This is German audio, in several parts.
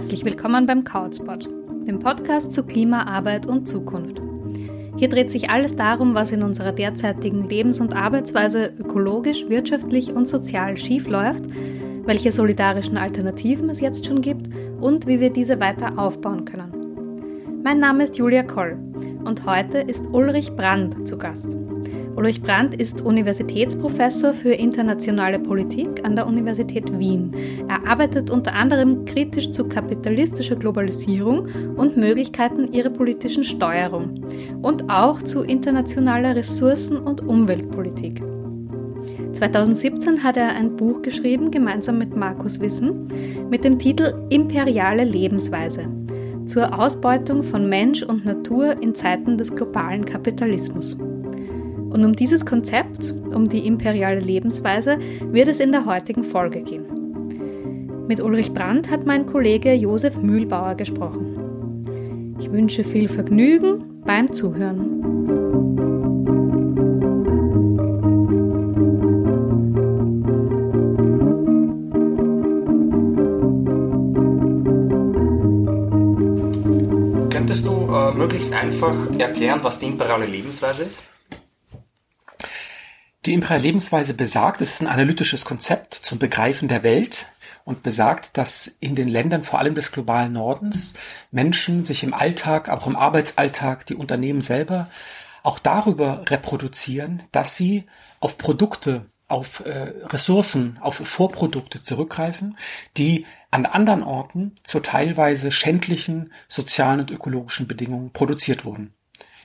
Herzlich willkommen beim Couchspot, dem Podcast zu Klima, Arbeit und Zukunft. Hier dreht sich alles darum, was in unserer derzeitigen Lebens- und Arbeitsweise ökologisch, wirtschaftlich und sozial schief läuft, welche solidarischen Alternativen es jetzt schon gibt und wie wir diese weiter aufbauen können. Mein Name ist Julia Koll und heute ist Ulrich Brandt zu Gast. Ulrich Brandt ist Universitätsprofessor für internationale Politik an der Universität Wien. Er arbeitet unter anderem kritisch zu kapitalistischer Globalisierung und Möglichkeiten ihrer politischen Steuerung und auch zu internationaler Ressourcen- und Umweltpolitik. 2017 hat er ein Buch geschrieben, gemeinsam mit Markus Wissen, mit dem Titel Imperiale Lebensweise zur Ausbeutung von Mensch und Natur in Zeiten des globalen Kapitalismus. Und um dieses Konzept, um die imperiale Lebensweise, wird es in der heutigen Folge gehen. Mit Ulrich Brandt hat mein Kollege Josef Mühlbauer gesprochen. Ich wünsche viel Vergnügen beim Zuhören. Könntest du äh, möglichst einfach erklären, was die imperiale Lebensweise ist? Die imperiale Lebensweise besagt, es ist ein analytisches Konzept zum Begreifen der Welt und besagt, dass in den Ländern, vor allem des globalen Nordens, Menschen sich im Alltag, auch im Arbeitsalltag, die Unternehmen selber, auch darüber reproduzieren, dass sie auf Produkte, auf äh, Ressourcen, auf Vorprodukte zurückgreifen, die an anderen Orten zu teilweise schändlichen sozialen und ökologischen Bedingungen produziert wurden.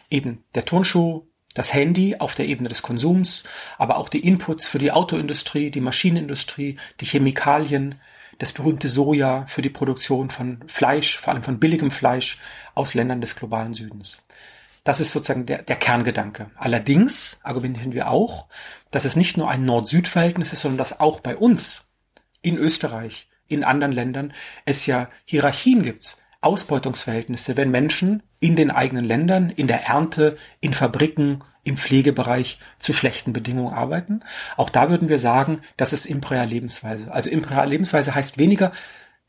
Eben der Turnschuh, das Handy auf der Ebene des Konsums, aber auch die Inputs für die Autoindustrie, die Maschinenindustrie, die Chemikalien, das berühmte Soja für die Produktion von Fleisch, vor allem von billigem Fleisch aus Ländern des globalen Südens. Das ist sozusagen der, der Kerngedanke. Allerdings argumentieren wir auch, dass es nicht nur ein Nord-Süd-Verhältnis ist, sondern dass auch bei uns in Österreich, in anderen Ländern es ja Hierarchien gibt Ausbeutungsverhältnisse, wenn Menschen in den eigenen Ländern, in der Ernte, in Fabriken, im Pflegebereich zu schlechten Bedingungen arbeiten. Auch da würden wir sagen, das ist imperiale Lebensweise. Also imperiale Lebensweise heißt weniger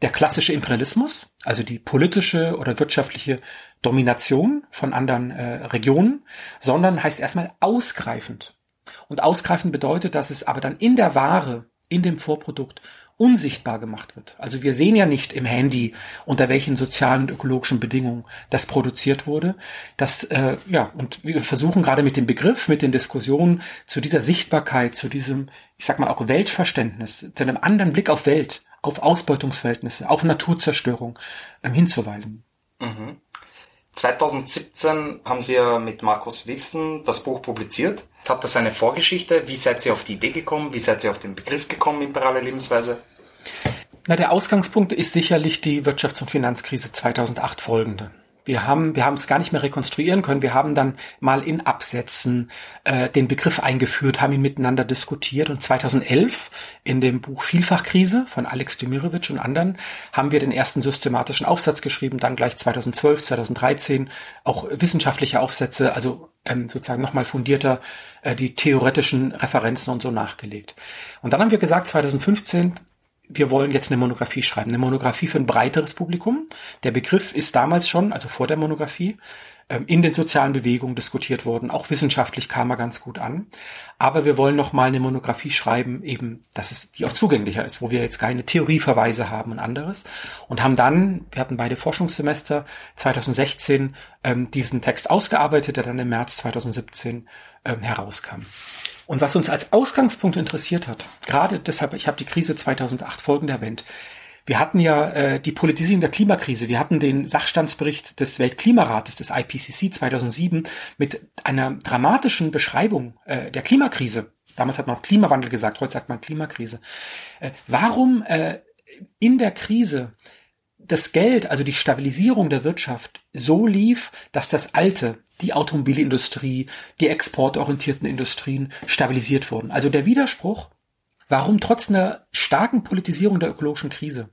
der klassische Imperialismus, also die politische oder wirtschaftliche Domination von anderen äh, Regionen, sondern heißt erstmal ausgreifend. Und ausgreifend bedeutet, dass es aber dann in der Ware, in dem Vorprodukt unsichtbar gemacht wird. Also wir sehen ja nicht im Handy, unter welchen sozialen und ökologischen Bedingungen das produziert wurde. Das, äh, ja, und wir versuchen gerade mit dem Begriff, mit den Diskussionen zu dieser Sichtbarkeit, zu diesem, ich sag mal auch Weltverständnis, zu einem anderen Blick auf Welt, auf Ausbeutungsverhältnisse, auf Naturzerstörung ähm, hinzuweisen. Mhm. 2017 haben Sie ja mit Markus Wissen das Buch publiziert. Hat das eine Vorgeschichte? Wie seid ihr auf die Idee gekommen? Wie seid ihr auf den Begriff gekommen, imperiale Lebensweise? Na, der Ausgangspunkt ist sicherlich die Wirtschafts- und Finanzkrise 2008 folgende. Wir haben, wir haben es gar nicht mehr rekonstruieren können. Wir haben dann mal in Absätzen äh, den Begriff eingeführt, haben ihn miteinander diskutiert und 2011 in dem Buch Vielfachkrise von Alex Demirovic und anderen haben wir den ersten systematischen Aufsatz geschrieben, dann gleich 2012, 2013 auch wissenschaftliche Aufsätze, also ähm, sozusagen nochmal fundierter äh, die theoretischen Referenzen und so nachgelegt. Und dann haben wir gesagt, 2015 wir wollen jetzt eine Monographie schreiben, eine Monographie für ein breiteres Publikum. Der Begriff ist damals schon, also vor der Monographie, ähm, in den sozialen Bewegungen diskutiert worden. Auch wissenschaftlich kam er ganz gut an. Aber wir wollen noch mal eine Monographie schreiben, eben, dass es, die auch zugänglicher ist, wo wir jetzt keine Theorieverweise haben und anderes. Und haben dann, wir hatten beide Forschungssemester 2016 ähm, diesen Text ausgearbeitet, der dann im März 2017 ähm, herauskam. Und was uns als Ausgangspunkt interessiert hat, gerade deshalb, ich habe die Krise 2008 folgende erwähnt, wir hatten ja äh, die Politisierung der Klimakrise. Wir hatten den Sachstandsbericht des Weltklimarates, des IPCC 2007, mit einer dramatischen Beschreibung äh, der Klimakrise. Damals hat man auch Klimawandel gesagt, heute sagt man Klimakrise. Äh, warum äh, in der Krise das Geld, also die Stabilisierung der Wirtschaft so lief, dass das Alte, die Automobilindustrie, die exportorientierten Industrien stabilisiert wurden. Also der Widerspruch, warum trotz einer starken Politisierung der ökologischen Krise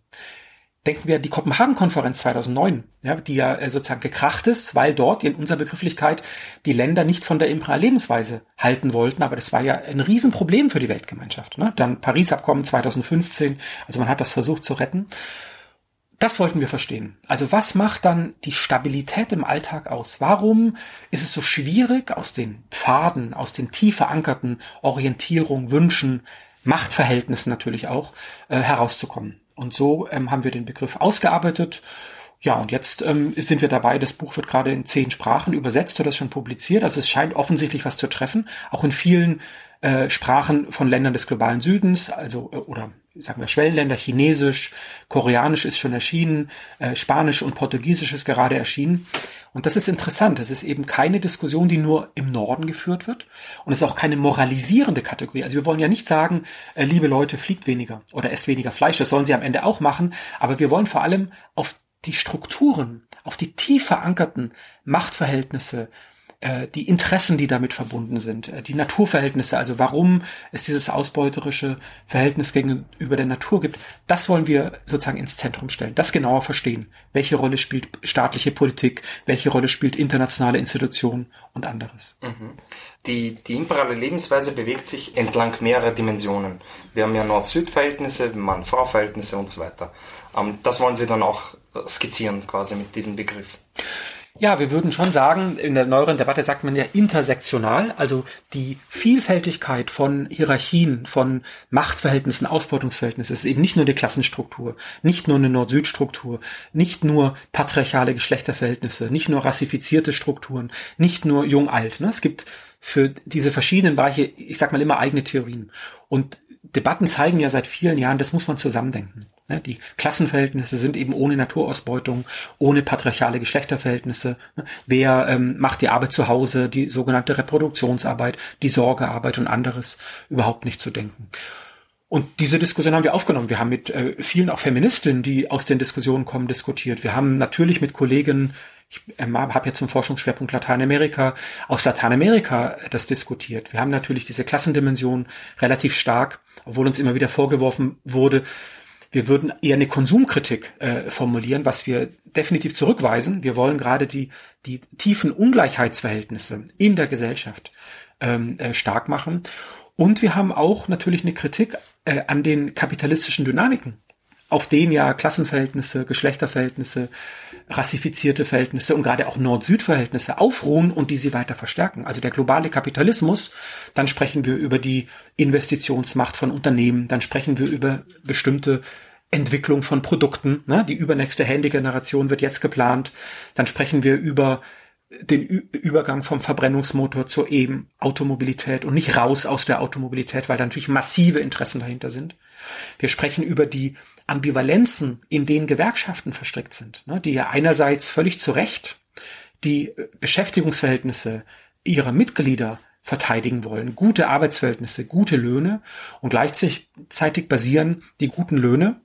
denken wir an die Kopenhagen-Konferenz 2009, ja, die ja äh, sozusagen gekracht ist, weil dort in unserer Begrifflichkeit die Länder nicht von der imperialen Lebensweise halten wollten, aber das war ja ein Riesenproblem für die Weltgemeinschaft. Ne? Dann Paris-Abkommen 2015, also man hat das versucht zu retten. Das wollten wir verstehen. Also was macht dann die Stabilität im Alltag aus? Warum ist es so schwierig, aus den Pfaden, aus den tief verankerten Orientierungen, Wünschen, Machtverhältnissen natürlich auch, äh, herauszukommen? Und so ähm, haben wir den Begriff ausgearbeitet. Ja, und jetzt ähm, sind wir dabei, das Buch wird gerade in zehn Sprachen übersetzt oder ist schon publiziert. Also es scheint offensichtlich was zu treffen, auch in vielen äh, Sprachen von Ländern des globalen Südens, also äh, oder sagen wir Schwellenländer, Chinesisch, Koreanisch ist schon erschienen, äh, Spanisch und Portugiesisch ist gerade erschienen. Und das ist interessant. Das ist eben keine Diskussion, die nur im Norden geführt wird. Und es ist auch keine moralisierende Kategorie. Also wir wollen ja nicht sagen, äh, liebe Leute, fliegt weniger oder esst weniger Fleisch. Das sollen sie am Ende auch machen. Aber wir wollen vor allem auf die Strukturen, auf die tief verankerten Machtverhältnisse, äh, die Interessen, die damit verbunden sind, äh, die Naturverhältnisse, also warum es dieses ausbeuterische Verhältnis gegenüber der Natur gibt, das wollen wir sozusagen ins Zentrum stellen, das genauer verstehen. Welche Rolle spielt staatliche Politik, welche Rolle spielt internationale Institutionen und anderes. Mhm. Die, die imperiale Lebensweise bewegt sich entlang mehrerer Dimensionen. Wir haben ja Nord-Süd-Verhältnisse, Mann-Frau-Verhältnisse und so weiter. Ähm, das wollen Sie dann auch skizzieren quasi mit diesem Begriff. Ja, wir würden schon sagen, in der neueren Debatte sagt man ja intersektional, also die Vielfältigkeit von Hierarchien, von Machtverhältnissen, Ausbeutungsverhältnissen ist eben nicht nur eine Klassenstruktur, nicht nur eine Nord-Süd-Struktur, nicht nur patriarchale Geschlechterverhältnisse, nicht nur rassifizierte Strukturen, nicht nur jung-alt. Ne? Es gibt für diese verschiedenen Bereiche, ich sag mal immer eigene Theorien. Und Debatten zeigen ja seit vielen Jahren, das muss man zusammendenken. Ne, die Klassenverhältnisse sind eben ohne Naturausbeutung, ohne patriarchale Geschlechterverhältnisse. Ne, wer ähm, macht die Arbeit zu Hause, die sogenannte Reproduktionsarbeit, die Sorgearbeit und anderes überhaupt nicht zu denken. Und diese Diskussion haben wir aufgenommen. Wir haben mit äh, vielen auch Feministinnen, die aus den Diskussionen kommen, diskutiert. Wir haben natürlich mit Kollegen, ich äh, habe ja zum Forschungsschwerpunkt Lateinamerika, aus Lateinamerika das diskutiert. Wir haben natürlich diese Klassendimension relativ stark, obwohl uns immer wieder vorgeworfen wurde, wir würden eher eine Konsumkritik äh, formulieren, was wir definitiv zurückweisen. Wir wollen gerade die, die tiefen Ungleichheitsverhältnisse in der Gesellschaft ähm, äh, stark machen. Und wir haben auch natürlich eine Kritik äh, an den kapitalistischen Dynamiken auf denen ja Klassenverhältnisse, Geschlechterverhältnisse, rassifizierte Verhältnisse und gerade auch Nord-Süd-Verhältnisse aufruhen und die sie weiter verstärken. Also der globale Kapitalismus, dann sprechen wir über die Investitionsmacht von Unternehmen, dann sprechen wir über bestimmte Entwicklung von Produkten. Ne? Die übernächste Handygeneration wird jetzt geplant. Dann sprechen wir über den Ü Übergang vom Verbrennungsmotor zur eben Automobilität und nicht raus aus der Automobilität, weil da natürlich massive Interessen dahinter sind. Wir sprechen über die Ambivalenzen, in denen Gewerkschaften verstrickt sind, ne, die ja einerseits völlig zu Recht die Beschäftigungsverhältnisse ihrer Mitglieder verteidigen wollen, gute Arbeitsverhältnisse, gute Löhne und gleichzeitig basieren die guten Löhne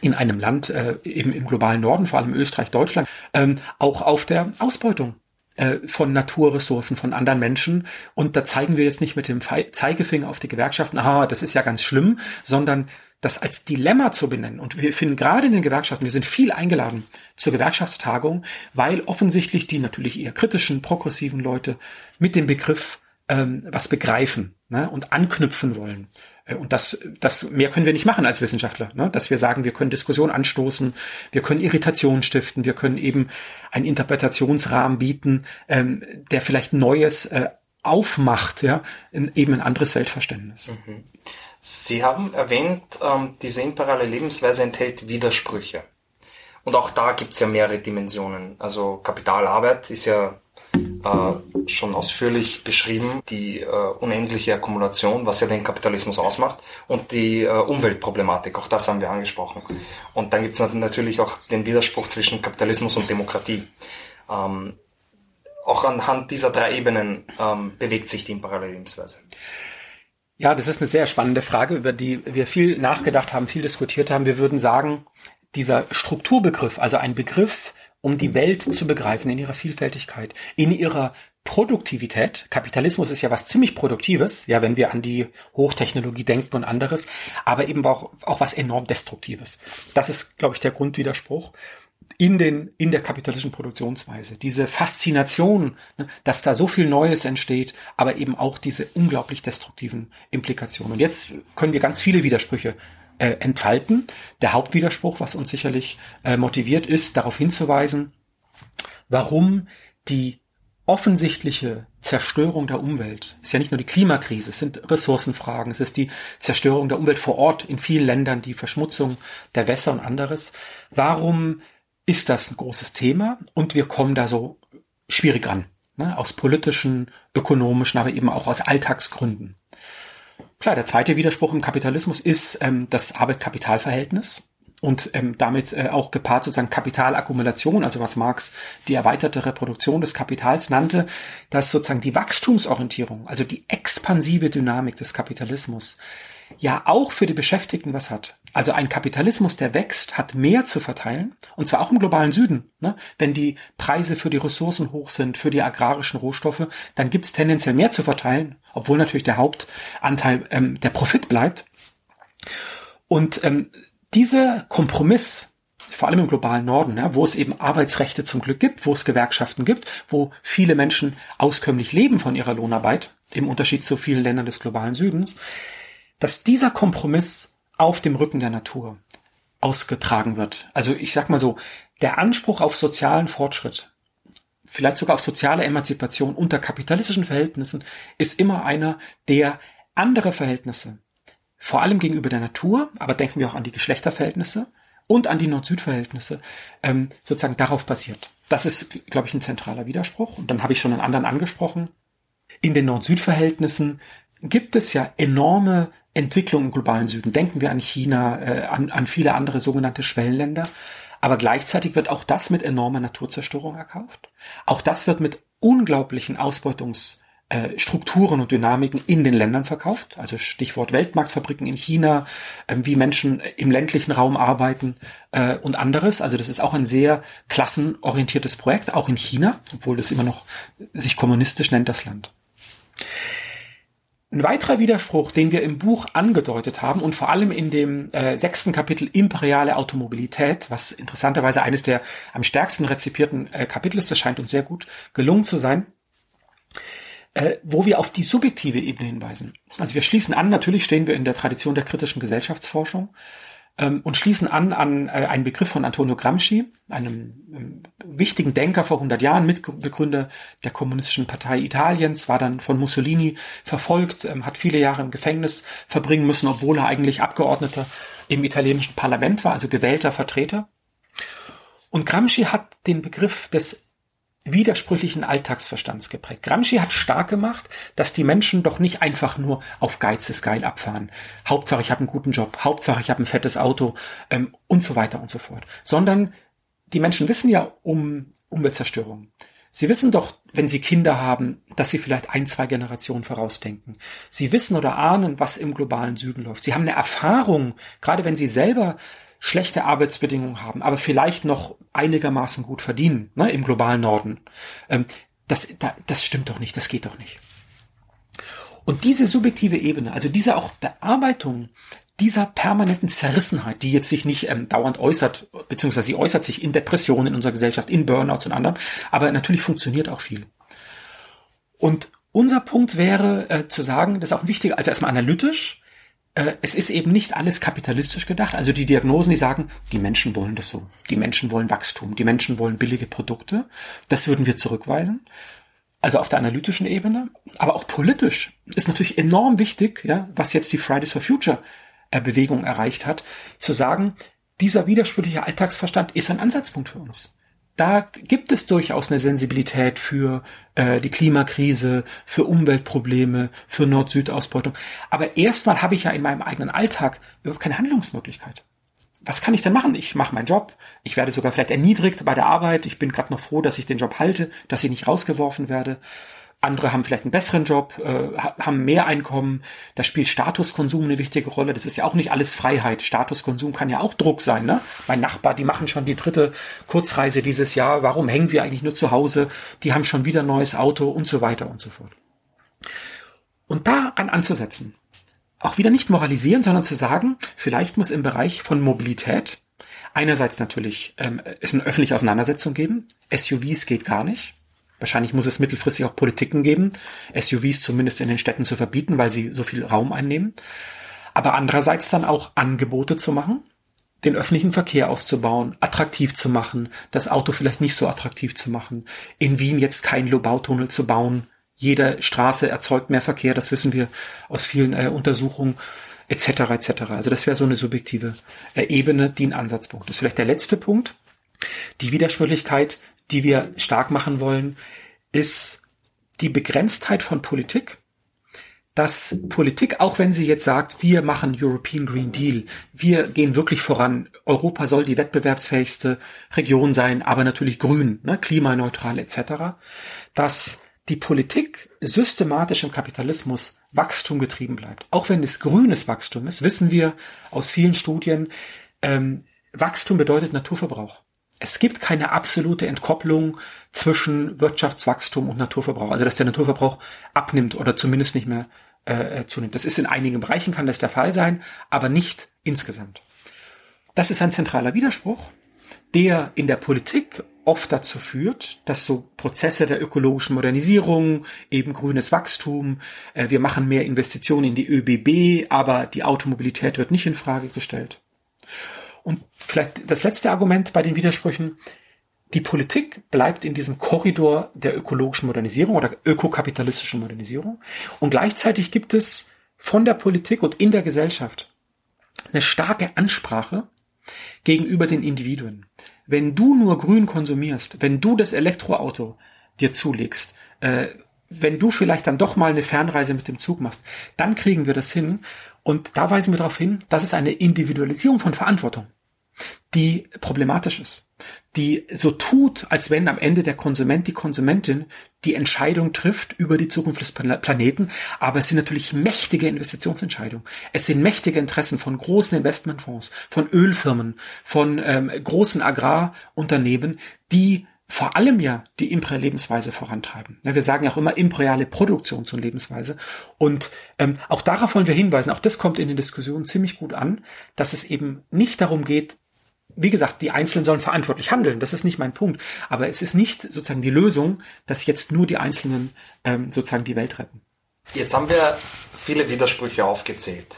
in einem Land, äh, eben im globalen Norden, vor allem Österreich, Deutschland, ähm, auch auf der Ausbeutung äh, von Naturressourcen von anderen Menschen. Und da zeigen wir jetzt nicht mit dem Zeigefinger auf die Gewerkschaften, aha, das ist ja ganz schlimm, sondern das als Dilemma zu benennen. Und wir finden gerade in den Gewerkschaften, wir sind viel eingeladen zur Gewerkschaftstagung, weil offensichtlich die natürlich eher kritischen, progressiven Leute mit dem Begriff ähm, was begreifen ne, und anknüpfen wollen. Äh, und das, das mehr können wir nicht machen als Wissenschaftler, ne? dass wir sagen, wir können Diskussion anstoßen, wir können Irritation stiften, wir können eben einen Interpretationsrahmen bieten, ähm, der vielleicht Neues äh, aufmacht, ja, in, eben ein anderes Weltverständnis. Mhm. Sie haben erwähnt, ähm, diese imperiale Lebensweise enthält Widersprüche. Und auch da gibt es ja mehrere Dimensionen. Also Kapitalarbeit ist ja äh, schon ausführlich beschrieben, die äh, unendliche Akkumulation, was ja den Kapitalismus ausmacht, und die äh, Umweltproblematik, auch das haben wir angesprochen. Und dann gibt es natürlich auch den Widerspruch zwischen Kapitalismus und Demokratie. Ähm, auch anhand dieser drei Ebenen ähm, bewegt sich die imperiale Lebensweise. Ja, das ist eine sehr spannende Frage, über die wir viel nachgedacht haben, viel diskutiert haben. Wir würden sagen, dieser Strukturbegriff, also ein Begriff, um die Welt zu begreifen in ihrer Vielfältigkeit, in ihrer Produktivität. Kapitalismus ist ja was ziemlich Produktives, ja, wenn wir an die Hochtechnologie denken und anderes, aber eben auch, auch was enorm Destruktives. Das ist, glaube ich, der Grundwiderspruch in den, in der kapitalistischen Produktionsweise. Diese Faszination, ne, dass da so viel Neues entsteht, aber eben auch diese unglaublich destruktiven Implikationen. Und jetzt können wir ganz viele Widersprüche äh, entfalten. Der Hauptwiderspruch, was uns sicherlich äh, motiviert ist, darauf hinzuweisen, warum die offensichtliche Zerstörung der Umwelt ist ja nicht nur die Klimakrise, es sind Ressourcenfragen, es ist die Zerstörung der Umwelt vor Ort in vielen Ländern, die Verschmutzung der Wässer und anderes. Warum ist das ein großes Thema? Und wir kommen da so schwierig ran, ne? aus politischen, ökonomischen, aber eben auch aus Alltagsgründen. Klar, der zweite Widerspruch im Kapitalismus ist ähm, das Arbeit-Kapital-Verhältnis und ähm, damit äh, auch gepaart sozusagen Kapitalakkumulation, also was Marx die erweiterte Reproduktion des Kapitals nannte, dass sozusagen die Wachstumsorientierung, also die expansive Dynamik des Kapitalismus, ja auch für die Beschäftigten was hat. Also ein Kapitalismus, der wächst, hat mehr zu verteilen, und zwar auch im globalen Süden. Ne? Wenn die Preise für die Ressourcen hoch sind, für die agrarischen Rohstoffe, dann gibt es tendenziell mehr zu verteilen, obwohl natürlich der Hauptanteil ähm, der Profit bleibt. Und ähm, dieser Kompromiss, vor allem im globalen Norden, ja, wo es eben Arbeitsrechte zum Glück gibt, wo es Gewerkschaften gibt, wo viele Menschen auskömmlich leben von ihrer Lohnarbeit, im Unterschied zu vielen Ländern des globalen Südens, dass dieser Kompromiss auf dem Rücken der Natur ausgetragen wird. Also ich sag mal so, der Anspruch auf sozialen Fortschritt, vielleicht sogar auf soziale Emanzipation unter kapitalistischen Verhältnissen, ist immer einer, der andere Verhältnisse, vor allem gegenüber der Natur, aber denken wir auch an die Geschlechterverhältnisse und an die Nord-Süd-Verhältnisse, ähm, sozusagen darauf basiert. Das ist, glaube ich, ein zentraler Widerspruch. Und dann habe ich schon einen anderen angesprochen. In den Nord-Süd-Verhältnissen gibt es ja enorme Entwicklungen im globalen Süden. Denken wir an China, äh, an, an viele andere sogenannte Schwellenländer. Aber gleichzeitig wird auch das mit enormer Naturzerstörung erkauft. Auch das wird mit unglaublichen Ausbeutungs äh, und Dynamiken in den Ländern verkauft. Also Stichwort Weltmarktfabriken in China, äh, wie Menschen im ländlichen Raum arbeiten äh, und anderes. Also das ist auch ein sehr klassenorientiertes Projekt, auch in China, obwohl es immer noch sich kommunistisch nennt, das Land. Ein weiterer Widerspruch, den wir im Buch angedeutet haben und vor allem in dem äh, sechsten Kapitel Imperiale Automobilität, was interessanterweise eines der am stärksten rezipierten äh, Kapitel ist, das scheint uns sehr gut gelungen zu sein, äh, wo wir auf die subjektive Ebene hinweisen. Also wir schließen an, natürlich stehen wir in der Tradition der kritischen Gesellschaftsforschung ähm, und schließen an an äh, einen Begriff von Antonio Gramsci, einem ähm, wichtigen Denker vor 100 Jahren, Mitbegründer der Kommunistischen Partei Italiens, war dann von Mussolini verfolgt, ähm, hat viele Jahre im Gefängnis verbringen müssen, obwohl er eigentlich Abgeordneter im italienischen Parlament war, also gewählter Vertreter. Und Gramsci hat den Begriff des widersprüchlichen Alltagsverstands geprägt. Gramsci hat stark gemacht, dass die Menschen doch nicht einfach nur auf Geiz ist geil abfahren. Hauptsache ich habe einen guten Job, Hauptsache ich habe ein fettes Auto ähm, und so weiter und so fort. Sondern die Menschen wissen ja um Umweltzerstörung. Sie wissen doch, wenn sie Kinder haben, dass sie vielleicht ein, zwei Generationen vorausdenken. Sie wissen oder ahnen, was im globalen Süden läuft. Sie haben eine Erfahrung, gerade wenn sie selber schlechte Arbeitsbedingungen haben, aber vielleicht noch einigermaßen gut verdienen, ne, im globalen Norden. Ähm, das, da, das stimmt doch nicht, das geht doch nicht. Und diese subjektive Ebene, also diese auch Bearbeitung dieser permanenten Zerrissenheit, die jetzt sich nicht ähm, dauernd äußert, beziehungsweise sie äußert sich in Depressionen in unserer Gesellschaft, in Burnouts und anderen, aber natürlich funktioniert auch viel. Und unser Punkt wäre äh, zu sagen, das ist auch wichtig, also erstmal analytisch, es ist eben nicht alles kapitalistisch gedacht. Also die Diagnosen, die sagen, die Menschen wollen das so. Die Menschen wollen Wachstum. Die Menschen wollen billige Produkte. Das würden wir zurückweisen. Also auf der analytischen Ebene. Aber auch politisch ist natürlich enorm wichtig, ja, was jetzt die Fridays for Future äh, Bewegung erreicht hat, zu sagen, dieser widersprüchliche Alltagsverstand ist ein Ansatzpunkt für uns da gibt es durchaus eine Sensibilität für äh, die Klimakrise, für Umweltprobleme, für Nord-Süd-Ausbeutung. Aber erstmal habe ich ja in meinem eigenen Alltag überhaupt keine Handlungsmöglichkeit. Was kann ich denn machen? Ich mache meinen Job, ich werde sogar vielleicht erniedrigt bei der Arbeit, ich bin gerade noch froh, dass ich den Job halte, dass ich nicht rausgeworfen werde. Andere haben vielleicht einen besseren Job, äh, haben mehr Einkommen. Da spielt Statuskonsum eine wichtige Rolle. Das ist ja auch nicht alles Freiheit. Statuskonsum kann ja auch Druck sein. Ne? Mein Nachbar, die machen schon die dritte Kurzreise dieses Jahr. Warum hängen wir eigentlich nur zu Hause? Die haben schon wieder ein neues Auto und so weiter und so fort. Und daran anzusetzen, auch wieder nicht moralisieren, sondern zu sagen, vielleicht muss im Bereich von Mobilität einerseits natürlich ähm, es eine öffentliche Auseinandersetzung geben. SUVs geht gar nicht. Wahrscheinlich muss es mittelfristig auch Politiken geben, SUVs zumindest in den Städten zu verbieten, weil sie so viel Raum einnehmen. aber andererseits dann auch Angebote zu machen, den öffentlichen Verkehr auszubauen, attraktiv zu machen, das Auto vielleicht nicht so attraktiv zu machen, in Wien jetzt keinen Lobautunnel zu bauen. Jede Straße erzeugt mehr Verkehr, das wissen wir aus vielen äh, Untersuchungen, etc. etc. Also das wäre so eine subjektive äh, Ebene, die ein Ansatzpunkt ist. Vielleicht der letzte Punkt. Die Widersprüchlichkeit, die wir stark machen wollen, ist die Begrenztheit von Politik dass Politik, auch wenn sie jetzt sagt, wir machen European Green Deal, wir gehen wirklich voran, Europa soll die wettbewerbsfähigste Region sein, aber natürlich grün, ne, klimaneutral etc., dass die Politik systematisch im Kapitalismus Wachstum getrieben bleibt. Auch wenn es grünes Wachstum ist, wissen wir aus vielen Studien, ähm, Wachstum bedeutet Naturverbrauch. Es gibt keine absolute Entkopplung zwischen Wirtschaftswachstum und Naturverbrauch. Also dass der Naturverbrauch abnimmt oder zumindest nicht mehr äh, zunimmt. Das ist in einigen Bereichen kann das der Fall sein, aber nicht insgesamt. Das ist ein zentraler Widerspruch, der in der Politik oft dazu führt, dass so Prozesse der ökologischen Modernisierung, eben grünes Wachstum, äh, wir machen mehr Investitionen in die ÖBB, aber die Automobilität wird nicht in Frage gestellt. Und vielleicht das letzte Argument bei den Widersprüchen, die Politik bleibt in diesem Korridor der ökologischen Modernisierung oder ökokapitalistischen Modernisierung. Und gleichzeitig gibt es von der Politik und in der Gesellschaft eine starke Ansprache gegenüber den Individuen. Wenn du nur grün konsumierst, wenn du das Elektroauto dir zulegst, äh, wenn du vielleicht dann doch mal eine Fernreise mit dem Zug machst, dann kriegen wir das hin. Und da weisen wir darauf hin, dass es eine Individualisierung von Verantwortung, die problematisch ist die so tut, als wenn am Ende der Konsument, die Konsumentin die Entscheidung trifft über die Zukunft des Planeten. Aber es sind natürlich mächtige Investitionsentscheidungen. Es sind mächtige Interessen von großen Investmentfonds, von Ölfirmen, von ähm, großen Agrarunternehmen, die vor allem ja die imperiale Lebensweise vorantreiben. Wir sagen ja auch immer imperiale Produktion zur Lebensweise. Und ähm, auch darauf wollen wir hinweisen, auch das kommt in den Diskussionen ziemlich gut an, dass es eben nicht darum geht, wie gesagt, die Einzelnen sollen verantwortlich handeln. Das ist nicht mein Punkt. Aber es ist nicht sozusagen die Lösung, dass jetzt nur die Einzelnen ähm, sozusagen die Welt retten. Jetzt haben wir viele Widersprüche aufgezählt.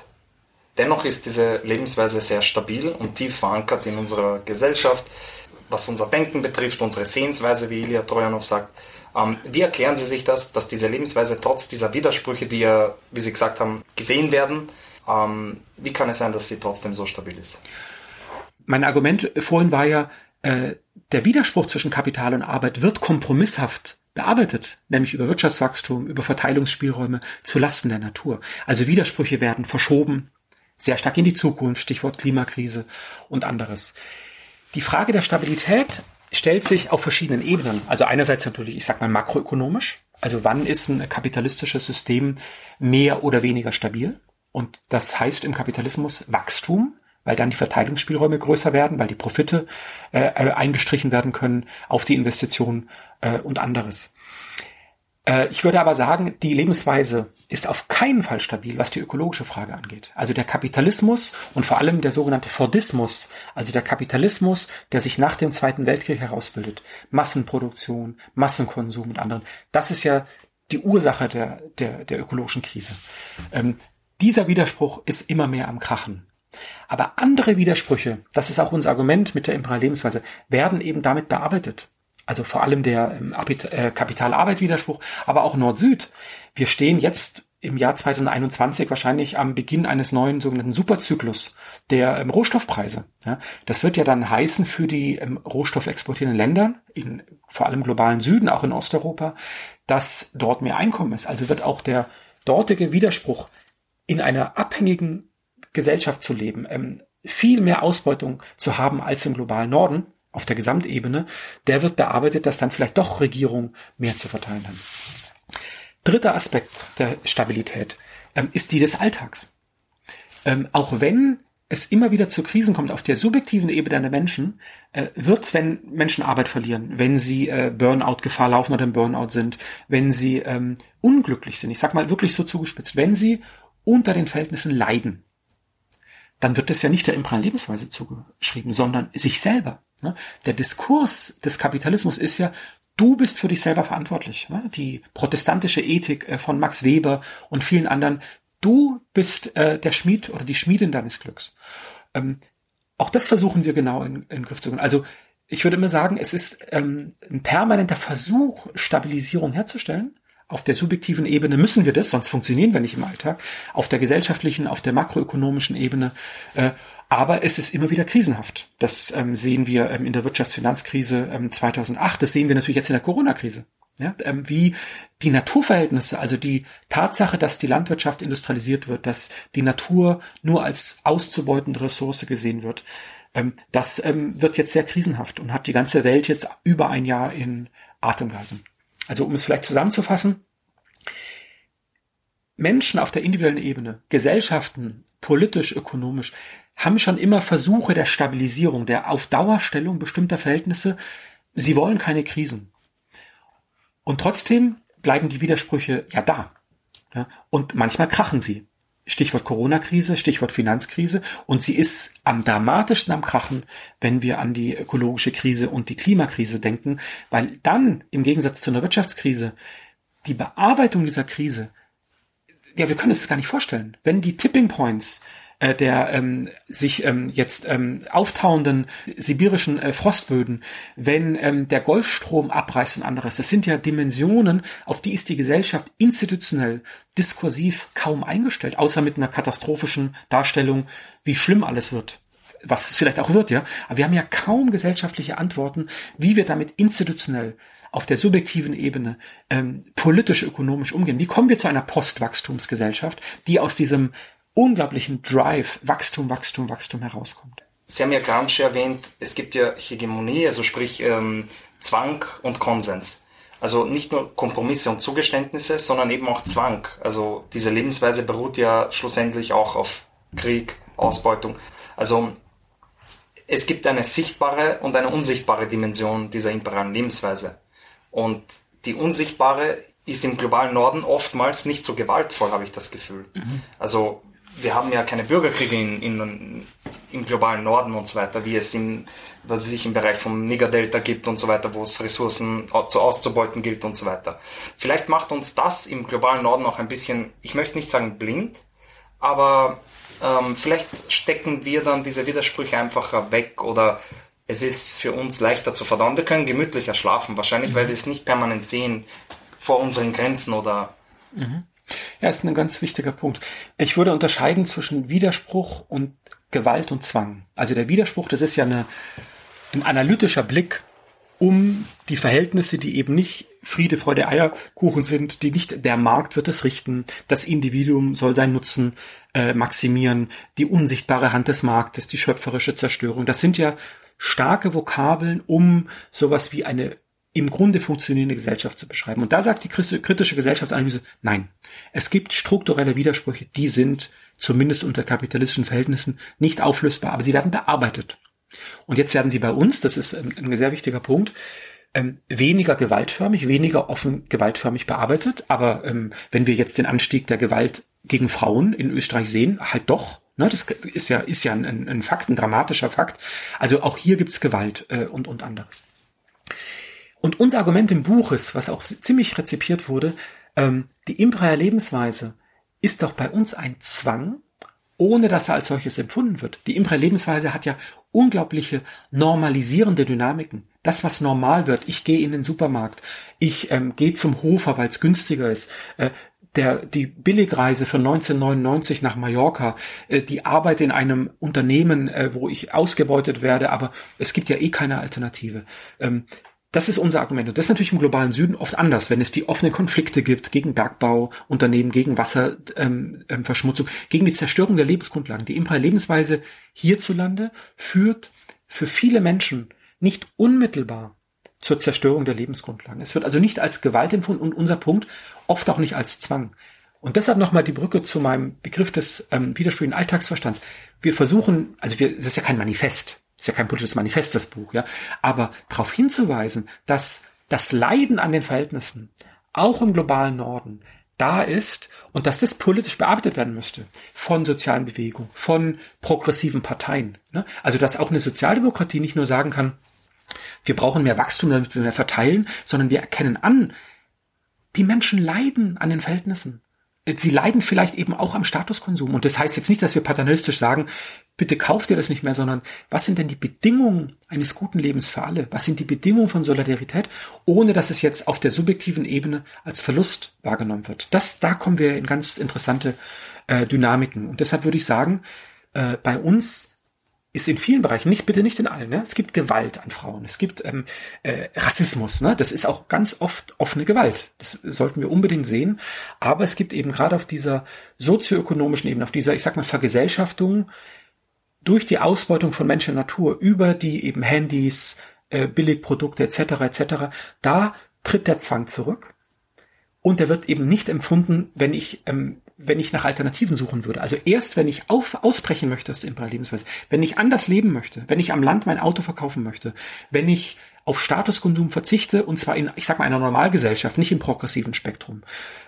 Dennoch ist diese Lebensweise sehr stabil und tief verankert in unserer Gesellschaft, was unser Denken betrifft, unsere Sehensweise, wie Ilya Trojanov sagt. Ähm, wie erklären Sie sich das, dass diese Lebensweise trotz dieser Widersprüche, die ja, wie Sie gesagt haben, gesehen werden, ähm, wie kann es sein, dass sie trotzdem so stabil ist? Mein Argument vorhin war ja, äh, der Widerspruch zwischen Kapital und Arbeit wird kompromisshaft bearbeitet, nämlich über Wirtschaftswachstum, über Verteilungsspielräume zu Lasten der Natur. Also Widersprüche werden verschoben, sehr stark in die Zukunft, Stichwort Klimakrise und anderes. Die Frage der Stabilität stellt sich auf verschiedenen Ebenen. Also einerseits natürlich, ich sag mal makroökonomisch. Also wann ist ein kapitalistisches System mehr oder weniger stabil? Und das heißt im Kapitalismus Wachstum, weil dann die Verteilungsspielräume größer werden, weil die Profite äh, äh, eingestrichen werden können auf die Investitionen äh, und anderes. Äh, ich würde aber sagen, die Lebensweise ist auf keinen Fall stabil, was die ökologische Frage angeht. Also der Kapitalismus und vor allem der sogenannte Fordismus, also der Kapitalismus, der sich nach dem Zweiten Weltkrieg herausbildet, Massenproduktion, Massenkonsum und anderen, das ist ja die Ursache der, der, der ökologischen Krise. Ähm, dieser Widerspruch ist immer mehr am Krachen. Aber andere Widersprüche, das ist auch unser Argument mit der imperialen Lebensweise, werden eben damit bearbeitet. Also vor allem der ähm, äh, Kapitalarbeit-Widerspruch, aber auch Nord-Süd. Wir stehen jetzt im Jahr 2021 wahrscheinlich am Beginn eines neuen sogenannten Superzyklus der ähm, Rohstoffpreise. Ja, das wird ja dann heißen für die ähm, rohstoffexportierenden Länder, in vor allem globalen Süden, auch in Osteuropa, dass dort mehr Einkommen ist. Also wird auch der dortige Widerspruch in einer abhängigen Gesellschaft zu leben, ähm, viel mehr Ausbeutung zu haben als im globalen Norden auf der Gesamtebene, der wird bearbeitet, dass dann vielleicht doch Regierungen mehr zu verteilen haben. Dritter Aspekt der Stabilität ähm, ist die des Alltags. Ähm, auch wenn es immer wieder zu Krisen kommt auf der subjektiven Ebene der Menschen, äh, wird, wenn Menschen Arbeit verlieren, wenn sie äh, Burnout-Gefahr laufen oder im Burnout sind, wenn sie ähm, unglücklich sind, ich sag mal wirklich so zugespitzt, wenn sie unter den Verhältnissen leiden, dann wird das ja nicht der imperialen Lebensweise zugeschrieben, sondern sich selber. Ne? Der Diskurs des Kapitalismus ist ja, du bist für dich selber verantwortlich. Ne? Die protestantische Ethik äh, von Max Weber und vielen anderen Du bist äh, der Schmied oder die Schmiedin deines Glücks. Ähm, auch das versuchen wir genau in, in Griff zu bringen. Also ich würde immer sagen, es ist ähm, ein permanenter Versuch, Stabilisierung herzustellen. Auf der subjektiven Ebene müssen wir das, sonst funktionieren wir nicht im Alltag. Auf der gesellschaftlichen, auf der makroökonomischen Ebene. Aber es ist immer wieder krisenhaft. Das ähm, sehen wir ähm, in der Wirtschaftsfinanzkrise ähm, 2008. Das sehen wir natürlich jetzt in der Corona-Krise. Ja, ähm, wie die Naturverhältnisse, also die Tatsache, dass die Landwirtschaft industrialisiert wird, dass die Natur nur als auszubeutende Ressource gesehen wird, ähm, das ähm, wird jetzt sehr krisenhaft und hat die ganze Welt jetzt über ein Jahr in Atem gehalten. Also um es vielleicht zusammenzufassen, Menschen auf der individuellen Ebene, Gesellschaften, politisch, ökonomisch, haben schon immer Versuche der Stabilisierung, der Aufdauerstellung bestimmter Verhältnisse. Sie wollen keine Krisen. Und trotzdem bleiben die Widersprüche ja da. Ja, und manchmal krachen sie. Stichwort Corona-Krise, Stichwort Finanzkrise. Und sie ist am dramatischsten am Krachen, wenn wir an die ökologische Krise und die Klimakrise denken, weil dann im Gegensatz zu einer Wirtschaftskrise die Bearbeitung dieser Krise, ja, wir können es gar nicht vorstellen. Wenn die Tipping Points äh, der ähm, sich ähm, jetzt ähm, auftauenden sibirischen äh, Frostböden, wenn ähm, der Golfstrom abreißt und anderes. Das sind ja Dimensionen, auf die ist die Gesellschaft institutionell, diskursiv kaum eingestellt, außer mit einer katastrophischen Darstellung, wie schlimm alles wird was es vielleicht auch wird, ja. Aber wir haben ja kaum gesellschaftliche Antworten, wie wir damit institutionell auf der subjektiven Ebene ähm, politisch-ökonomisch umgehen. Wie kommen wir zu einer Postwachstumsgesellschaft, die aus diesem unglaublichen Drive, Wachstum, Wachstum, Wachstum herauskommt. Sie haben ja Gramsci erwähnt, es gibt ja Hegemonie, also sprich ähm, Zwang und Konsens. Also nicht nur Kompromisse und Zugeständnisse, sondern eben auch Zwang. Also diese Lebensweise beruht ja schlussendlich auch auf Krieg, Ausbeutung. Also es gibt eine sichtbare und eine unsichtbare Dimension dieser imperialen Lebensweise. Und die unsichtbare ist im globalen Norden oftmals nicht so gewaltvoll, habe ich das Gefühl. Mhm. Also wir haben ja keine Bürgerkriege in, in, im globalen Norden und so weiter, wie es im, was sich im Bereich vom Niger-Delta gibt und so weiter, wo es Ressourcen zu auszubeuten gilt und so weiter. Vielleicht macht uns das im globalen Norden auch ein bisschen, ich möchte nicht sagen blind, aber ähm, vielleicht stecken wir dann diese Widersprüche einfacher weg oder es ist für uns leichter zu verdauen. Wir können gemütlicher schlafen, wahrscheinlich, weil wir es nicht permanent sehen vor unseren Grenzen oder mhm. Ja, ist ein ganz wichtiger Punkt. Ich würde unterscheiden zwischen Widerspruch und Gewalt und Zwang. Also der Widerspruch, das ist ja eine, ein analytischer Blick um die Verhältnisse, die eben nicht Friede, Freude, Eierkuchen sind, die nicht der Markt wird es richten, das Individuum soll seinen Nutzen äh, maximieren, die unsichtbare Hand des Marktes, die schöpferische Zerstörung. Das sind ja starke Vokabeln, um sowas wie eine im Grunde funktionierende Gesellschaft zu beschreiben. Und da sagt die kritische Gesellschaftsanalyse, nein, es gibt strukturelle Widersprüche, die sind zumindest unter kapitalistischen Verhältnissen nicht auflösbar, aber sie werden bearbeitet. Und jetzt werden sie bei uns, das ist ein, sehr wichtiger Punkt, ähm, weniger gewaltförmig, weniger offen gewaltförmig bearbeitet. Aber ähm, wenn wir jetzt den Anstieg der Gewalt gegen Frauen in Österreich sehen, halt doch. Ne, das ist ja, ist ja ein, ein Fakt, ein dramatischer Fakt. Also auch hier gibt's Gewalt äh, und, und anderes. Und unser Argument im Buch ist, was auch ziemlich rezipiert wurde, ähm, die imperiale Lebensweise ist doch bei uns ein Zwang, ohne dass er als solches empfunden wird. Die imperiale Lebensweise hat ja unglaubliche normalisierende Dynamiken. Das, was normal wird, ich gehe in den Supermarkt, ich ähm, gehe zum Hofer, weil es günstiger ist, äh, der, die Billigreise für 1999 nach Mallorca, äh, die Arbeit in einem Unternehmen, äh, wo ich ausgebeutet werde, aber es gibt ja eh keine Alternative. Ähm, das ist unser Argument. Und das ist natürlich im globalen Süden oft anders, wenn es die offenen Konflikte gibt gegen Bergbauunternehmen, gegen Wasserverschmutzung, ähm, ähm gegen die Zerstörung der Lebensgrundlagen. Die imperiale Lebensweise hierzulande führt für viele Menschen nicht unmittelbar zur Zerstörung der Lebensgrundlagen. Es wird also nicht als Gewalt empfunden und unser Punkt oft auch nicht als Zwang. Und deshalb nochmal die Brücke zu meinem Begriff des ähm, widersprüchlichen Alltagsverstands. Wir versuchen, also wir, es ist ja kein Manifest ist ja kein politisches Manifest, das Buch, ja. Aber darauf hinzuweisen, dass das Leiden an den Verhältnissen auch im globalen Norden da ist und dass das politisch bearbeitet werden müsste von sozialen Bewegungen, von progressiven Parteien. Ne? Also dass auch eine Sozialdemokratie nicht nur sagen kann, wir brauchen mehr Wachstum, damit wir mehr verteilen, sondern wir erkennen an, die Menschen leiden an den Verhältnissen. Sie leiden vielleicht eben auch am Statuskonsum. Und das heißt jetzt nicht, dass wir paternalistisch sagen, bitte kauft ihr das nicht mehr, sondern was sind denn die Bedingungen eines guten Lebens für alle? Was sind die Bedingungen von Solidarität, ohne dass es jetzt auf der subjektiven Ebene als Verlust wahrgenommen wird? Das, da kommen wir in ganz interessante äh, Dynamiken. Und deshalb würde ich sagen, äh, bei uns ist in vielen Bereichen, nicht bitte nicht in allen, ne? es gibt Gewalt an Frauen, es gibt ähm, äh, Rassismus, ne? das ist auch ganz oft offene Gewalt. Das sollten wir unbedingt sehen. Aber es gibt eben gerade auf dieser sozioökonomischen Ebene, auf dieser, ich sag mal, Vergesellschaftung durch die Ausbeutung von Mensch und Natur über die eben Handys, äh, Billigprodukte etc. etc. Da tritt der Zwang zurück und der wird eben nicht empfunden, wenn ich ähm, wenn ich nach Alternativen suchen würde. Also erst, wenn ich auf, ausbrechen möchte aus der Imperialismus, wenn ich anders leben möchte, wenn ich am Land mein Auto verkaufen möchte, wenn ich auf Statuskonsum verzichte, und zwar in, ich sag mal, einer Normalgesellschaft, nicht im progressiven Spektrum,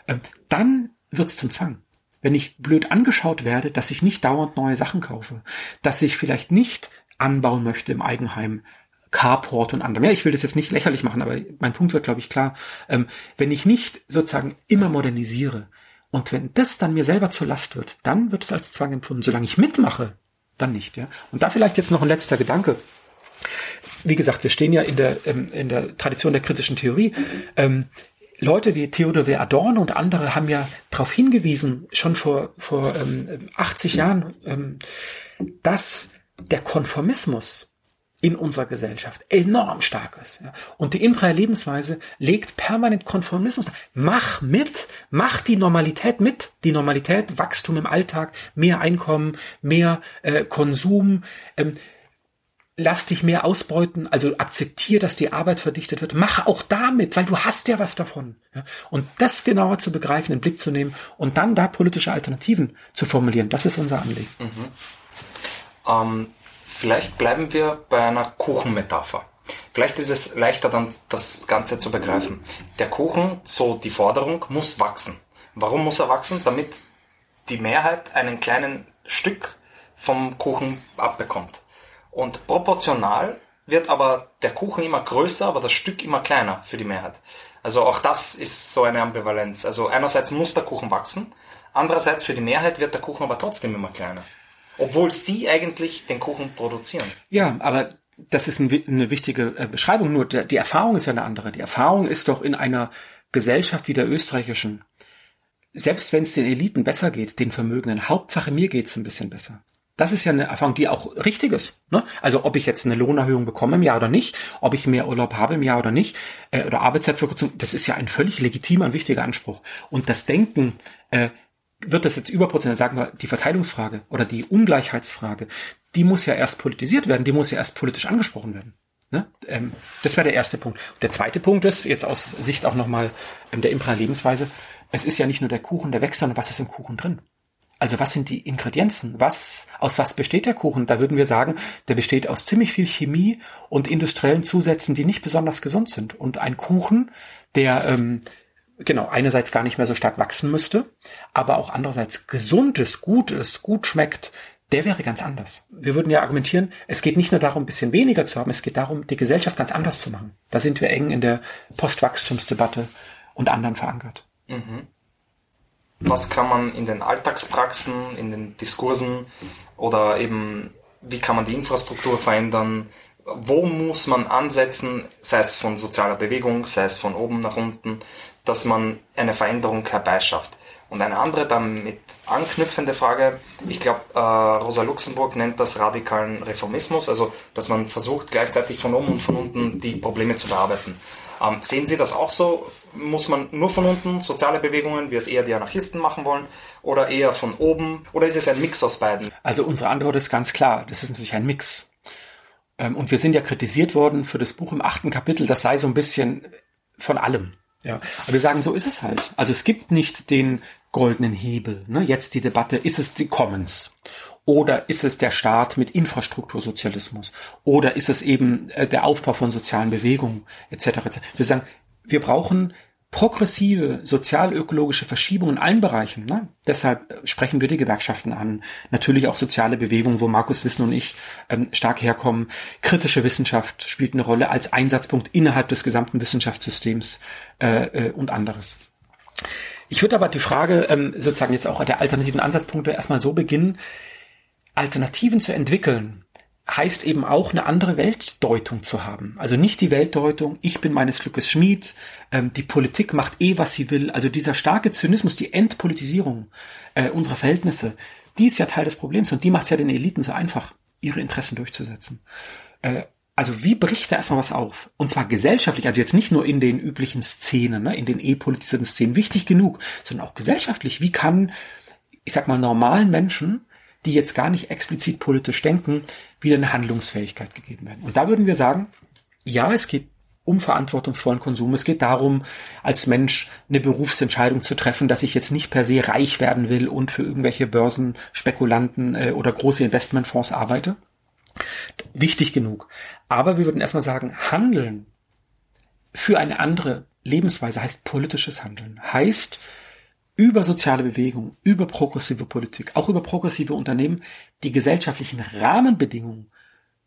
äh, dann wird's zum Zwang. Wenn ich blöd angeschaut werde, dass ich nicht dauernd neue Sachen kaufe, dass ich vielleicht nicht anbauen möchte im Eigenheim, Carport und anderem. Ja, ich will das jetzt nicht lächerlich machen, aber mein Punkt wird, glaube ich, klar. Ähm, wenn ich nicht sozusagen immer modernisiere, und wenn das dann mir selber zur Last wird, dann wird es als Zwang empfunden. Solange ich mitmache, dann nicht. Ja? Und da vielleicht jetzt noch ein letzter Gedanke. Wie gesagt, wir stehen ja in der, ähm, in der Tradition der kritischen Theorie. Ähm, Leute wie Theodor W. Adorno und andere haben ja darauf hingewiesen, schon vor, vor ähm, 80 Jahren, ähm, dass der Konformismus in unserer Gesellschaft enorm stark ist. Ja. Und die imperiale Lebensweise legt permanent Konformismus. Mach mit, mach die Normalität mit. Die Normalität, Wachstum im Alltag, mehr Einkommen, mehr äh, Konsum. Ähm, lass dich mehr ausbeuten, also akzeptier, dass die Arbeit verdichtet wird. Mach auch damit, weil du hast ja was davon. Ja. Und das genauer zu begreifen, in den Blick zu nehmen und dann da politische Alternativen zu formulieren, das ist unser Anliegen. Mhm. Ähm Vielleicht bleiben wir bei einer Kuchenmetapher. Vielleicht ist es leichter dann das Ganze zu begreifen. Der Kuchen, so die Forderung, muss wachsen. Warum muss er wachsen? Damit die Mehrheit einen kleinen Stück vom Kuchen abbekommt. Und proportional wird aber der Kuchen immer größer, aber das Stück immer kleiner für die Mehrheit. Also auch das ist so eine Ambivalenz. Also einerseits muss der Kuchen wachsen, andererseits für die Mehrheit wird der Kuchen aber trotzdem immer kleiner. Obwohl sie eigentlich den Kuchen produzieren. Ja, aber das ist eine wichtige äh, Beschreibung. Nur die Erfahrung ist ja eine andere. Die Erfahrung ist doch in einer Gesellschaft wie der österreichischen, selbst wenn es den Eliten besser geht, den Vermögenden, Hauptsache mir geht's ein bisschen besser. Das ist ja eine Erfahrung, die auch richtig ist. Ne? Also ob ich jetzt eine Lohnerhöhung bekomme im Jahr oder nicht, ob ich mehr Urlaub habe im Jahr oder nicht, äh, oder Arbeitszeitverkürzung, das ist ja ein völlig legitimer und wichtiger Anspruch. Und das Denken, äh, wird das jetzt überproportional, sagen wir, die Verteilungsfrage oder die Ungleichheitsfrage, die muss ja erst politisiert werden, die muss ja erst politisch angesprochen werden. Ne? Ähm, das wäre der erste Punkt. Der zweite Punkt ist, jetzt aus Sicht auch nochmal ähm, der imperialen Lebensweise, es ist ja nicht nur der Kuchen, der wächst, sondern was ist im Kuchen drin? Also was sind die Ingredienzen? Was, aus was besteht der Kuchen? Da würden wir sagen, der besteht aus ziemlich viel Chemie und industriellen Zusätzen, die nicht besonders gesund sind. Und ein Kuchen, der ähm, genau, einerseits gar nicht mehr so stark wachsen müsste, aber auch andererseits gesund ist, gut ist, gut schmeckt, der wäre ganz anders. Wir würden ja argumentieren, es geht nicht nur darum, ein bisschen weniger zu haben, es geht darum, die Gesellschaft ganz anders zu machen. Da sind wir eng in der Postwachstumsdebatte und anderen verankert. Mhm. Was kann man in den Alltagspraxen, in den Diskursen oder eben, wie kann man die Infrastruktur verändern? Wo muss man ansetzen, sei es von sozialer Bewegung, sei es von oben nach unten, dass man eine Veränderung herbeischafft. Und eine andere damit anknüpfende Frage, ich glaube, äh, Rosa Luxemburg nennt das radikalen Reformismus, also dass man versucht, gleichzeitig von oben und von unten die Probleme zu bearbeiten. Ähm, sehen Sie das auch so? Muss man nur von unten soziale Bewegungen, wie es eher die Anarchisten machen wollen, oder eher von oben? Oder ist es ein Mix aus beiden? Also unsere Antwort ist ganz klar, das ist natürlich ein Mix. Ähm, und wir sind ja kritisiert worden für das Buch im achten Kapitel, das sei so ein bisschen von allem. Ja, aber wir sagen, so ist es halt. Also es gibt nicht den goldenen Hebel. Ne? Jetzt die Debatte, ist es die Commons? Oder ist es der Staat mit Infrastruktursozialismus? Oder ist es eben äh, der Aufbau von sozialen Bewegungen etc. etc. Wir sagen, wir brauchen progressive sozialökologische Verschiebungen in allen Bereichen. Ne? Deshalb sprechen wir die Gewerkschaften an. Natürlich auch soziale Bewegungen, wo Markus Wissen und ich ähm, stark herkommen. Kritische Wissenschaft spielt eine Rolle als Einsatzpunkt innerhalb des gesamten Wissenschaftssystems äh, äh, und anderes. Ich würde aber die Frage ähm, sozusagen jetzt auch der alternativen Ansatzpunkte erstmal so beginnen. Alternativen zu entwickeln heißt eben auch eine andere Weltdeutung zu haben. Also nicht die Weltdeutung, ich bin meines Glückes Schmied, ähm, die Politik macht eh, was sie will. Also dieser starke Zynismus, die Entpolitisierung äh, unserer Verhältnisse, die ist ja Teil des Problems und die macht es ja den Eliten so einfach, ihre Interessen durchzusetzen. Äh, also wie bricht da erstmal was auf? Und zwar gesellschaftlich, also jetzt nicht nur in den üblichen Szenen, ne, in den e-politisierten Szenen, wichtig genug, sondern auch gesellschaftlich. Wie kann, ich sag mal, normalen Menschen die jetzt gar nicht explizit politisch denken, wieder eine Handlungsfähigkeit gegeben werden. Und da würden wir sagen, ja, es geht um verantwortungsvollen Konsum. Es geht darum, als Mensch eine Berufsentscheidung zu treffen, dass ich jetzt nicht per se reich werden will und für irgendwelche Börsenspekulanten äh, oder große Investmentfonds arbeite. Wichtig genug. Aber wir würden erstmal sagen, Handeln für eine andere Lebensweise heißt politisches Handeln. Heißt, über soziale Bewegung, über progressive Politik, auch über progressive Unternehmen, die gesellschaftlichen Rahmenbedingungen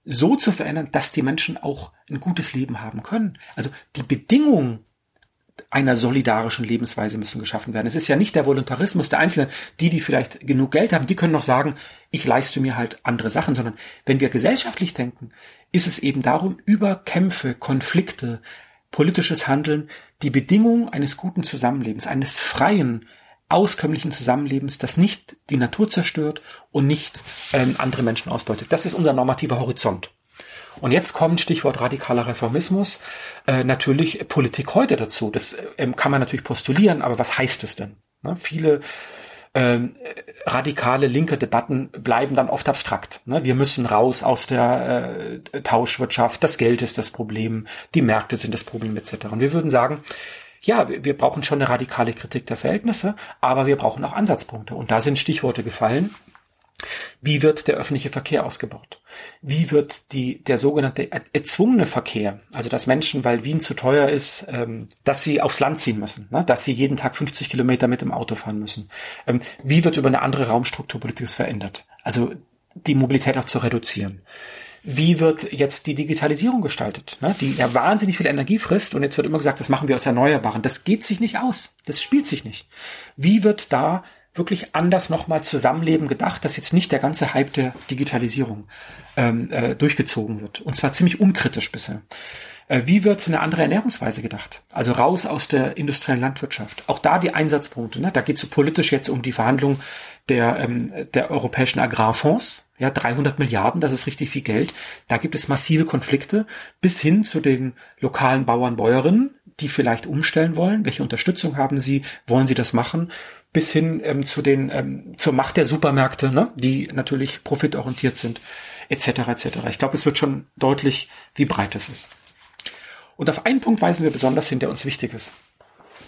so zu verändern, dass die Menschen auch ein gutes Leben haben können. Also die Bedingungen einer solidarischen Lebensweise müssen geschaffen werden. Es ist ja nicht der Voluntarismus der Einzelnen, die, die vielleicht genug Geld haben, die können noch sagen, ich leiste mir halt andere Sachen, sondern wenn wir gesellschaftlich denken, ist es eben darum, über Kämpfe, Konflikte, politisches Handeln die Bedingung eines guten Zusammenlebens, eines freien, auskömmlichen Zusammenlebens, das nicht die Natur zerstört und nicht ähm, andere Menschen ausbeutet. Das ist unser normativer Horizont. Und jetzt kommt Stichwort radikaler Reformismus, äh, natürlich Politik heute dazu. Das äh, kann man natürlich postulieren, aber was heißt es denn? Ne? Viele ähm, radikale linke Debatten bleiben dann oft abstrakt. Ne? Wir müssen raus aus der äh, Tauschwirtschaft, das Geld ist das Problem, die Märkte sind das Problem etc. Und wir würden sagen, ja, wir, wir brauchen schon eine radikale Kritik der Verhältnisse, aber wir brauchen auch Ansatzpunkte. Und da sind Stichworte gefallen. Wie wird der öffentliche Verkehr ausgebaut? Wie wird die, der sogenannte erzwungene Verkehr, also dass Menschen, weil Wien zu teuer ist, ähm, dass sie aufs Land ziehen müssen, ne? dass sie jeden Tag 50 Kilometer mit dem Auto fahren müssen. Ähm, wie wird über eine andere Raumstrukturpolitik verändert? Also die Mobilität auch zu reduzieren. Wie wird jetzt die Digitalisierung gestaltet, ne? die ja wahnsinnig viel Energie frisst und jetzt wird immer gesagt, das machen wir aus Erneuerbaren. Das geht sich nicht aus. Das spielt sich nicht. Wie wird da wirklich anders nochmal Zusammenleben gedacht, dass jetzt nicht der ganze Hype der Digitalisierung ähm, äh, durchgezogen wird. Und zwar ziemlich unkritisch bisher. Äh, wie wird eine andere Ernährungsweise gedacht? Also raus aus der industriellen Landwirtschaft. Auch da die Einsatzpunkte. Ne? Da geht es so politisch jetzt um die Verhandlung der, ähm, der europäischen Agrarfonds. Ja, 300 Milliarden, das ist richtig viel Geld. Da gibt es massive Konflikte bis hin zu den lokalen Bauern, Bäuerinnen, die vielleicht umstellen wollen. Welche Unterstützung haben sie? Wollen sie das machen? Bis hin ähm, zu den ähm, zur Macht der Supermärkte, ne, die natürlich profitorientiert sind, etc. etc. Ich glaube, es wird schon deutlich, wie breit es ist. Und auf einen Punkt weisen wir besonders hin, der uns wichtig ist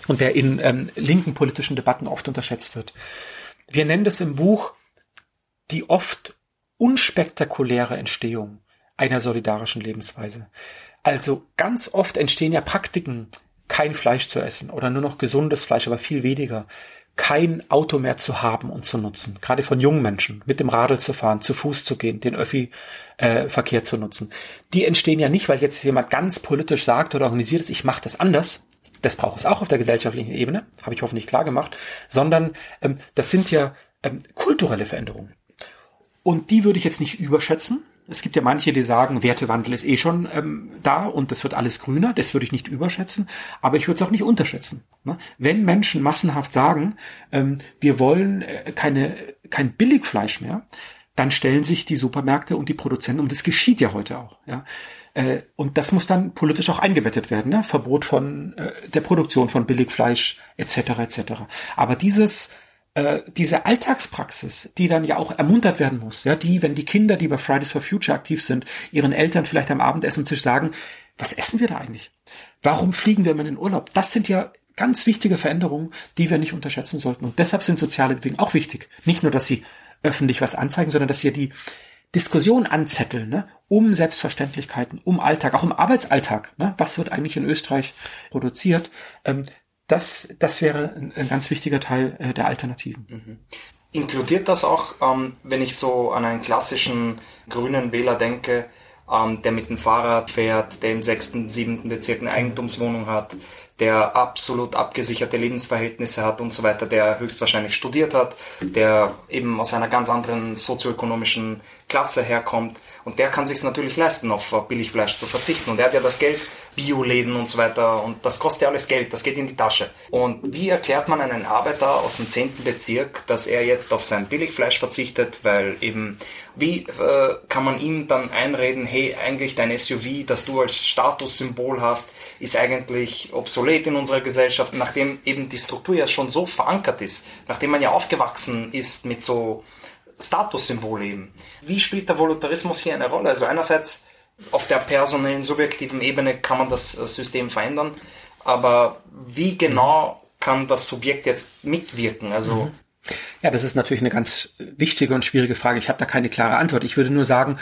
und der in ähm, linken politischen Debatten oft unterschätzt wird. Wir nennen das im Buch die oft unspektakuläre Entstehung einer solidarischen Lebensweise. Also ganz oft entstehen ja Praktiken, kein Fleisch zu essen oder nur noch gesundes Fleisch, aber viel weniger kein Auto mehr zu haben und zu nutzen. Gerade von jungen Menschen, mit dem Radl zu fahren, zu Fuß zu gehen, den Öffi-Verkehr äh, zu nutzen. Die entstehen ja nicht, weil jetzt jemand ganz politisch sagt oder organisiert ist, ich mache das anders. Das braucht es auch auf der gesellschaftlichen Ebene, habe ich hoffentlich klar gemacht, sondern ähm, das sind ja ähm, kulturelle Veränderungen. Und die würde ich jetzt nicht überschätzen, es gibt ja manche, die sagen, Wertewandel ist eh schon ähm, da und das wird alles grüner. Das würde ich nicht überschätzen, aber ich würde es auch nicht unterschätzen. Ne? Wenn Menschen massenhaft sagen, ähm, wir wollen äh, keine, kein Billigfleisch mehr, dann stellen sich die Supermärkte und die Produzenten, und das geschieht ja heute auch, ja. Äh, und das muss dann politisch auch eingebettet werden, ne? Verbot von äh, der Produktion von Billigfleisch etc. etc. Aber dieses äh, diese Alltagspraxis, die dann ja auch ermuntert werden muss, ja, die, wenn die Kinder, die bei Fridays for Future aktiv sind, ihren Eltern vielleicht am Abendessentisch sagen, was essen wir da eigentlich? Warum fliegen wir immer in den Urlaub? Das sind ja ganz wichtige Veränderungen, die wir nicht unterschätzen sollten. Und deshalb sind soziale Bewegungen auch wichtig. Nicht nur, dass sie öffentlich was anzeigen, sondern dass sie die Diskussion anzetteln, ne, um Selbstverständlichkeiten, um Alltag, auch im Arbeitsalltag. Ne, was wird eigentlich in Österreich produziert? Ähm, das, das wäre ein, ein ganz wichtiger Teil äh, der Alternativen. Mhm. Inkludiert das auch, ähm, wenn ich so an einen klassischen grünen Wähler denke, ähm, der mit dem Fahrrad fährt, der im sechsten, siebten Bezirk eine Eigentumswohnung hat, der absolut abgesicherte Lebensverhältnisse hat und so weiter, der höchstwahrscheinlich studiert hat, der eben aus einer ganz anderen sozioökonomischen Klasse herkommt und der kann sich natürlich leisten, auf Billigfleisch zu verzichten und er hat ja das Geld, Bioläden und so weiter und das kostet ja alles Geld, das geht in die Tasche. Und wie erklärt man einen Arbeiter aus dem 10. Bezirk, dass er jetzt auf sein Billigfleisch verzichtet, weil eben, wie äh, kann man ihm dann einreden, hey, eigentlich dein SUV, das du als Statussymbol hast, ist eigentlich obsolet in unserer Gesellschaft, nachdem eben die Struktur ja schon so verankert ist, nachdem man ja aufgewachsen ist mit so Statussymbol eben. Wie spielt der Voluntarismus hier eine Rolle? Also einerseits auf der personellen, subjektiven Ebene kann man das System verändern, aber wie genau kann das Subjekt jetzt mitwirken? Also mhm. ja, das ist natürlich eine ganz wichtige und schwierige Frage. Ich habe da keine klare Antwort. Ich würde nur sagen,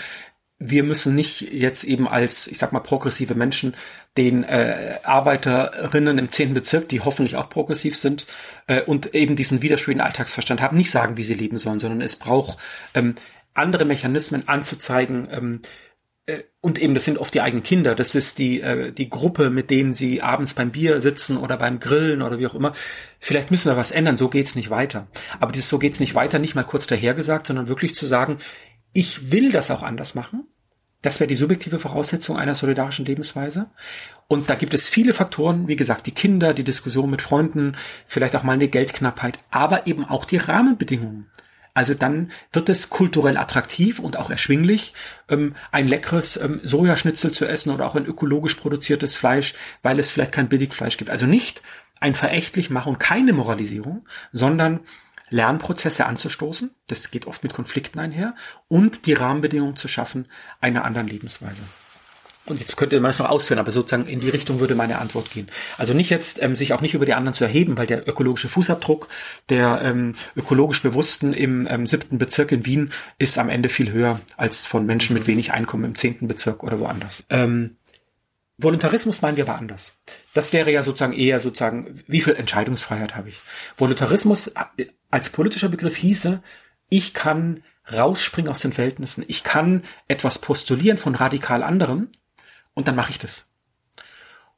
wir müssen nicht jetzt eben als, ich sag mal, progressive Menschen den äh, Arbeiterinnen im zehnten Bezirk, die hoffentlich auch progressiv sind äh, und eben diesen widerstrebenden Alltagsverstand haben, nicht sagen, wie sie leben sollen, sondern es braucht ähm, andere Mechanismen anzuzeigen, ähm, äh, und eben, das sind oft die eigenen Kinder, das ist die, äh, die Gruppe, mit denen sie abends beim Bier sitzen oder beim Grillen oder wie auch immer. Vielleicht müssen wir was ändern, so geht's nicht weiter. Aber dieses so geht's nicht weiter, nicht mal kurz dahergesagt, sondern wirklich zu sagen, ich will das auch anders machen. Das wäre die subjektive Voraussetzung einer solidarischen Lebensweise. Und da gibt es viele Faktoren, wie gesagt, die Kinder, die Diskussion mit Freunden, vielleicht auch mal eine Geldknappheit, aber eben auch die Rahmenbedingungen. Also dann wird es kulturell attraktiv und auch erschwinglich, ähm, ein leckeres ähm, Sojaschnitzel zu essen oder auch ein ökologisch produziertes Fleisch, weil es vielleicht kein Billigfleisch gibt. Also nicht ein verächtlich machen, keine Moralisierung, sondern Lernprozesse anzustoßen, das geht oft mit Konflikten einher, und die Rahmenbedingungen zu schaffen einer anderen Lebensweise. Und jetzt könnte man es noch ausführen, aber sozusagen in die Richtung würde meine Antwort gehen. Also nicht jetzt ähm, sich auch nicht über die anderen zu erheben, weil der ökologische Fußabdruck der ähm, ökologisch Bewussten im ähm, siebten Bezirk in Wien ist am Ende viel höher als von Menschen mit wenig Einkommen im zehnten Bezirk oder woanders. Ähm, Voluntarismus meinen wir aber anders. Das wäre ja sozusagen eher sozusagen, wie viel Entscheidungsfreiheit habe ich? Voluntarismus äh, als politischer Begriff hieße, ich kann rausspringen aus den Verhältnissen, ich kann etwas postulieren von radikal anderem und dann mache ich das.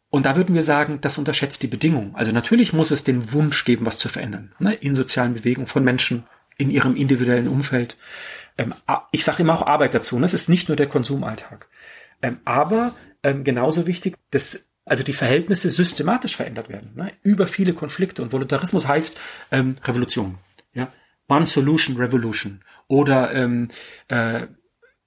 Und da würden wir sagen, das unterschätzt die Bedingung. Also natürlich muss es den Wunsch geben, was zu verändern, ne? in sozialen Bewegungen von Menschen, in ihrem individuellen Umfeld. Ähm, ich sage immer auch Arbeit dazu. Ne? Es ist nicht nur der Konsumalltag. Ähm, aber ähm, genauso wichtig, dass also die Verhältnisse systematisch verändert werden, ne? über viele Konflikte. Und Voluntarismus heißt ähm, Revolution. Ja? One Solution Revolution. Oder ähm, äh,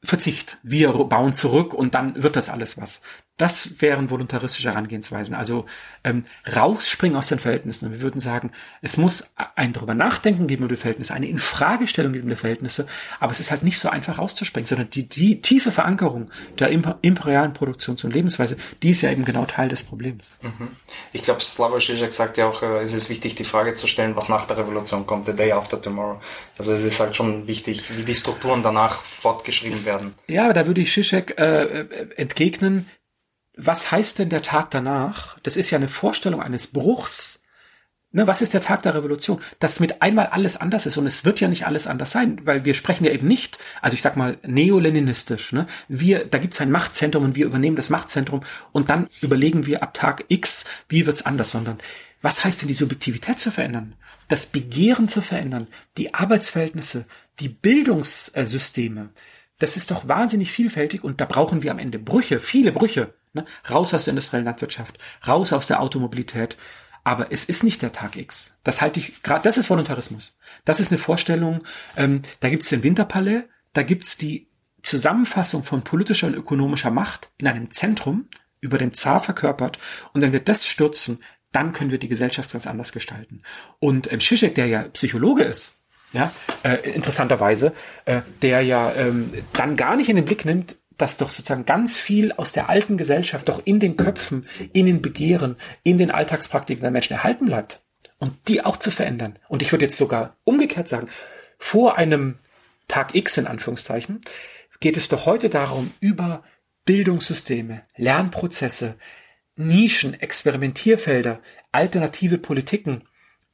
Verzicht. Wir bauen zurück und dann wird das alles was. Das wären voluntaristische Herangehensweisen. Also ähm, rausspringen aus den Verhältnissen. Und wir würden sagen, es muss ein darüber nachdenken geben über die Verhältnisse, eine Infragestellung geben der Verhältnisse, aber es ist halt nicht so einfach rauszuspringen, sondern die, die tiefe Verankerung der imperialen Produktions- und Lebensweise, die ist ja eben genau Teil des Problems. Mhm. Ich glaube, Slavoj Žižek sagt ja auch, äh, es ist wichtig, die Frage zu stellen, was nach der Revolution kommt, the day after tomorrow. Also es ist halt schon wichtig, wie die Strukturen danach fortgeschrieben werden. Ja, da würde ich Žižek äh, äh entgegnen, was heißt denn der Tag danach? Das ist ja eine Vorstellung eines Bruchs. Ne, was ist der Tag der Revolution? Dass mit einmal alles anders ist und es wird ja nicht alles anders sein, weil wir sprechen ja eben nicht, also ich sag mal neoleninistisch. Ne? Wir, da gibt's ein Machtzentrum und wir übernehmen das Machtzentrum und dann überlegen wir ab Tag X, wie wird's anders, sondern was heißt denn die Subjektivität zu verändern? Das Begehren zu verändern, die Arbeitsverhältnisse, die Bildungssysteme. Das ist doch wahnsinnig vielfältig und da brauchen wir am Ende Brüche, viele Brüche. Ne? Raus aus der industriellen Landwirtschaft, raus aus der Automobilität. Aber es ist nicht der Tag X. Das halte ich gerade, das ist Voluntarismus. Das ist eine Vorstellung, ähm, da gibt's den Winterpalais, da gibt's die Zusammenfassung von politischer und ökonomischer Macht in einem Zentrum, über den Zar verkörpert. Und wenn wir das stürzen, dann können wir die Gesellschaft ganz anders gestalten. Und ähm, Zizek, der ja Psychologe ist, ja, äh, interessanterweise, äh, der ja ähm, dann gar nicht in den Blick nimmt, dass doch sozusagen ganz viel aus der alten Gesellschaft doch in den Köpfen, in den Begehren, in den Alltagspraktiken der Menschen erhalten bleibt. Und die auch zu verändern. Und ich würde jetzt sogar umgekehrt sagen, vor einem Tag X in Anführungszeichen, geht es doch heute darum, über Bildungssysteme, Lernprozesse, Nischen, Experimentierfelder, alternative Politiken,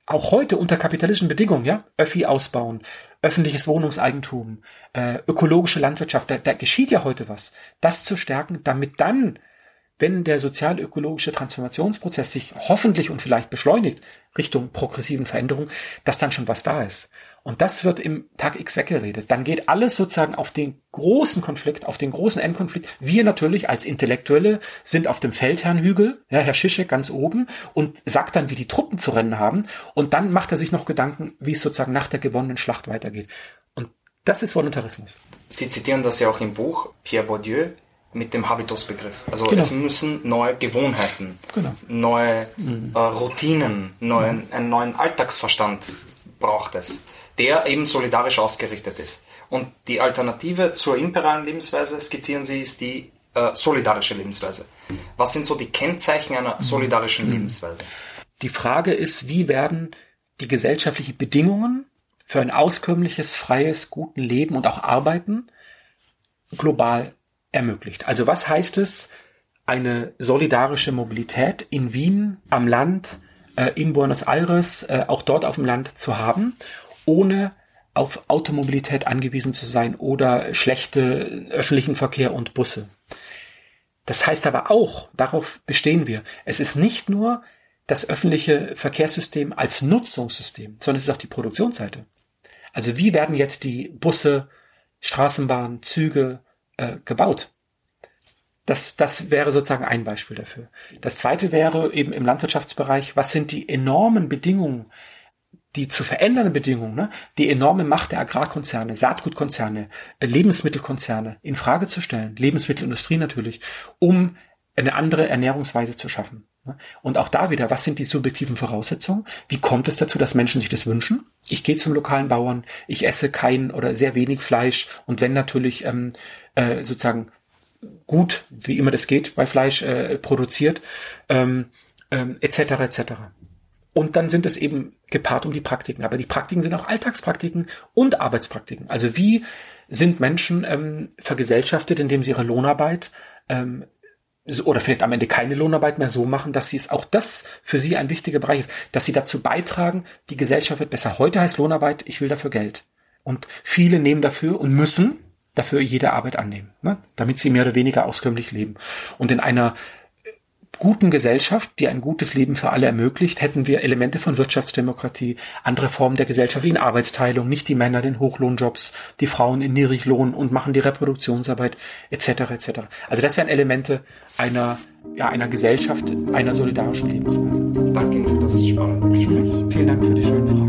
auch heute unter kapitalistischen Bedingungen, ja, Öffi ausbauen, öffentliches Wohnungseigentum, äh, ökologische Landwirtschaft, da, da geschieht ja heute was. Das zu stärken, damit dann wenn der sozial-ökologische Transformationsprozess sich hoffentlich und vielleicht beschleunigt Richtung progressiven Veränderung, dass dann schon was da ist. Und das wird im Tag X weggeredet. Dann geht alles sozusagen auf den großen Konflikt, auf den großen Endkonflikt. Wir natürlich als Intellektuelle sind auf dem Feldherrnhügel, ja, Herr Schischek ganz oben und sagt dann, wie die Truppen zu rennen haben. Und dann macht er sich noch Gedanken, wie es sozusagen nach der gewonnenen Schlacht weitergeht. Und das ist Voluntarismus. Sie zitieren das ja auch im Buch Pierre Bourdieu mit dem Habitusbegriff. Also genau. es müssen neue Gewohnheiten, genau. neue mhm. äh, Routinen, neuen, mhm. einen neuen Alltagsverstand braucht es der eben solidarisch ausgerichtet ist. Und die Alternative zur imperialen Lebensweise, skizzieren Sie, ist die äh, solidarische Lebensweise. Was sind so die Kennzeichen einer solidarischen mhm. Lebensweise? Die Frage ist, wie werden die gesellschaftlichen Bedingungen für ein auskömmliches, freies, guten Leben und auch Arbeiten global ermöglicht. Also was heißt es, eine solidarische Mobilität in Wien, am Land, äh, in Buenos Aires, äh, auch dort auf dem Land zu haben ohne auf Automobilität angewiesen zu sein oder schlechte öffentlichen Verkehr und Busse. Das heißt aber auch, darauf bestehen wir, es ist nicht nur das öffentliche Verkehrssystem als Nutzungssystem, sondern es ist auch die Produktionsseite. Also wie werden jetzt die Busse, Straßenbahnen, Züge äh, gebaut? Das, das wäre sozusagen ein Beispiel dafür. Das zweite wäre eben im Landwirtschaftsbereich, was sind die enormen Bedingungen, die zu verändernden Bedingungen, ne, die enorme Macht der Agrarkonzerne, Saatgutkonzerne, äh, Lebensmittelkonzerne in Frage zu stellen, Lebensmittelindustrie natürlich, um eine andere Ernährungsweise zu schaffen. Ne. Und auch da wieder, was sind die subjektiven Voraussetzungen? Wie kommt es dazu, dass Menschen sich das wünschen? Ich gehe zum lokalen Bauern, ich esse kein oder sehr wenig Fleisch und wenn natürlich ähm, äh, sozusagen gut, wie immer das geht, bei Fleisch äh, produziert, ähm, ähm, etc. etc. Und dann sind es eben gepaart um die Praktiken. Aber die Praktiken sind auch Alltagspraktiken und Arbeitspraktiken. Also wie sind Menschen ähm, vergesellschaftet, indem sie ihre Lohnarbeit ähm, oder vielleicht am Ende keine Lohnarbeit mehr so machen, dass sie es auch das für sie ein wichtiger Bereich ist, dass sie dazu beitragen, die Gesellschaft wird besser. Heute heißt Lohnarbeit, ich will dafür Geld. Und viele nehmen dafür und müssen dafür jede Arbeit annehmen, ne? damit sie mehr oder weniger auskömmlich leben. Und in einer guten Gesellschaft, die ein gutes Leben für alle ermöglicht, hätten wir Elemente von Wirtschaftsdemokratie, andere Formen der gesellschaftlichen Arbeitsteilung, nicht die Männer in Hochlohnjobs, die Frauen in Niedriglohn und machen die Reproduktionsarbeit etc. etc. Also das wären Elemente einer ja, einer Gesellschaft, einer solidarischen Lebensweise. Danke für das spannende Gespräch. Vielen Dank für die schönen Fragen.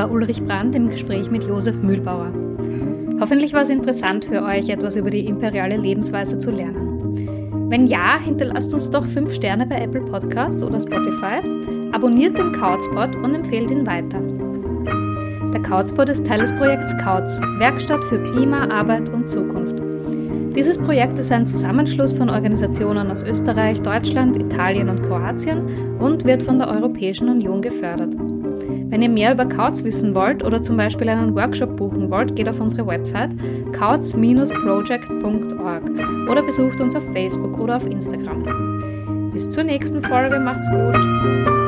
War Ulrich Brandt im Gespräch mit Josef Mühlbauer. Hoffentlich war es interessant für euch, etwas über die imperiale Lebensweise zu lernen. Wenn ja, hinterlasst uns doch 5 Sterne bei Apple Podcasts oder Spotify, abonniert den Kauzpod und empfehlt ihn weiter. Der Kauzpod ist Teil des Projekts Kauz, Werkstatt für Klima, Arbeit und Zukunft. Dieses Projekt ist ein Zusammenschluss von Organisationen aus Österreich, Deutschland, Italien und Kroatien und wird von der Europäischen Union gefördert. Wenn ihr mehr über Kautz wissen wollt oder zum Beispiel einen Workshop buchen wollt, geht auf unsere Website kautz-project.org oder besucht uns auf Facebook oder auf Instagram. Bis zur nächsten Folge, macht's gut!